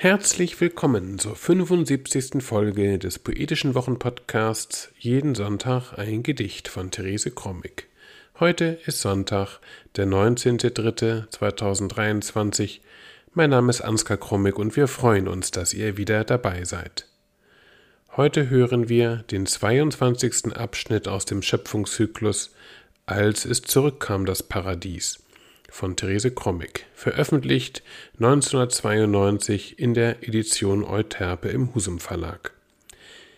Herzlich willkommen zur 75. Folge des Poetischen Wochenpodcasts Jeden Sonntag ein Gedicht von Therese Krommig. Heute ist Sonntag, der 19.03.2023. Mein Name ist Ansgar Krommig und wir freuen uns, dass ihr wieder dabei seid. Heute hören wir den 22. Abschnitt aus dem Schöpfungszyklus Als es zurückkam das Paradies von Therese Krommig, veröffentlicht 1992 in der Edition Euterpe im Husum Verlag.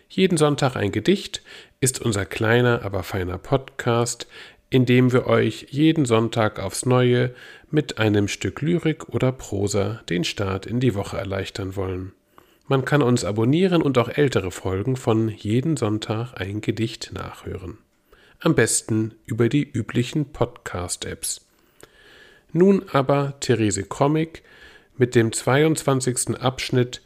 Jeden Sonntag ein Gedicht ist unser kleiner, aber feiner Podcast, in dem wir euch jeden Sonntag aufs Neue mit einem Stück Lyrik oder Prosa den Start in die Woche erleichtern wollen. Man kann uns abonnieren und auch ältere Folgen von jeden Sonntag ein Gedicht nachhören. Am besten über die üblichen Podcast-Apps. Nun aber Therese Comic mit dem 22. Abschnitt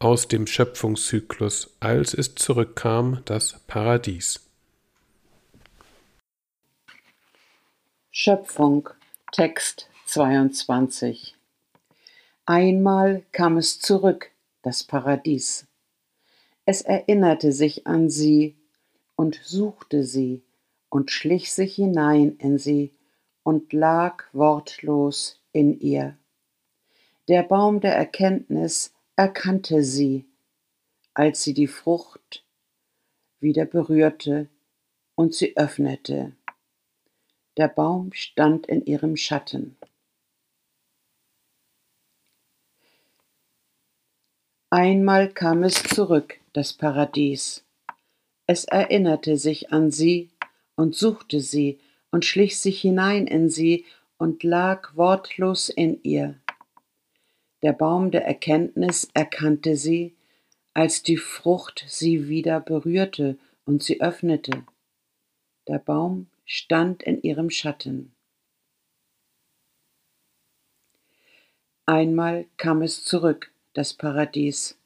aus dem Schöpfungszyklus Als es zurückkam, das Paradies. Schöpfung Text 22 Einmal kam es zurück, das Paradies. Es erinnerte sich an sie und suchte sie und schlich sich hinein in sie und lag wortlos in ihr. Der Baum der Erkenntnis erkannte sie, als sie die Frucht wieder berührte und sie öffnete. Der Baum stand in ihrem Schatten. Einmal kam es zurück, das Paradies. Es erinnerte sich an sie und suchte sie und schlich sich hinein in sie und lag wortlos in ihr. Der Baum der Erkenntnis erkannte sie, als die Frucht sie wieder berührte und sie öffnete. Der Baum stand in ihrem Schatten. Einmal kam es zurück, das Paradies.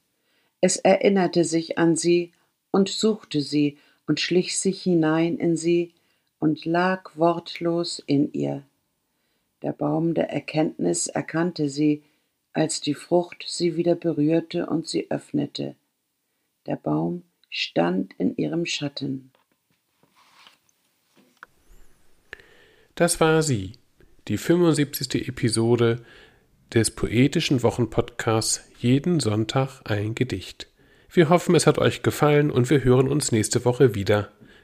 Es erinnerte sich an sie und suchte sie und schlich sich hinein in sie und lag wortlos in ihr. Der Baum der Erkenntnis erkannte sie, als die Frucht sie wieder berührte und sie öffnete. Der Baum stand in ihrem Schatten. Das war sie, die 75. Episode des poetischen Wochenpodcasts Jeden Sonntag ein Gedicht. Wir hoffen, es hat euch gefallen und wir hören uns nächste Woche wieder.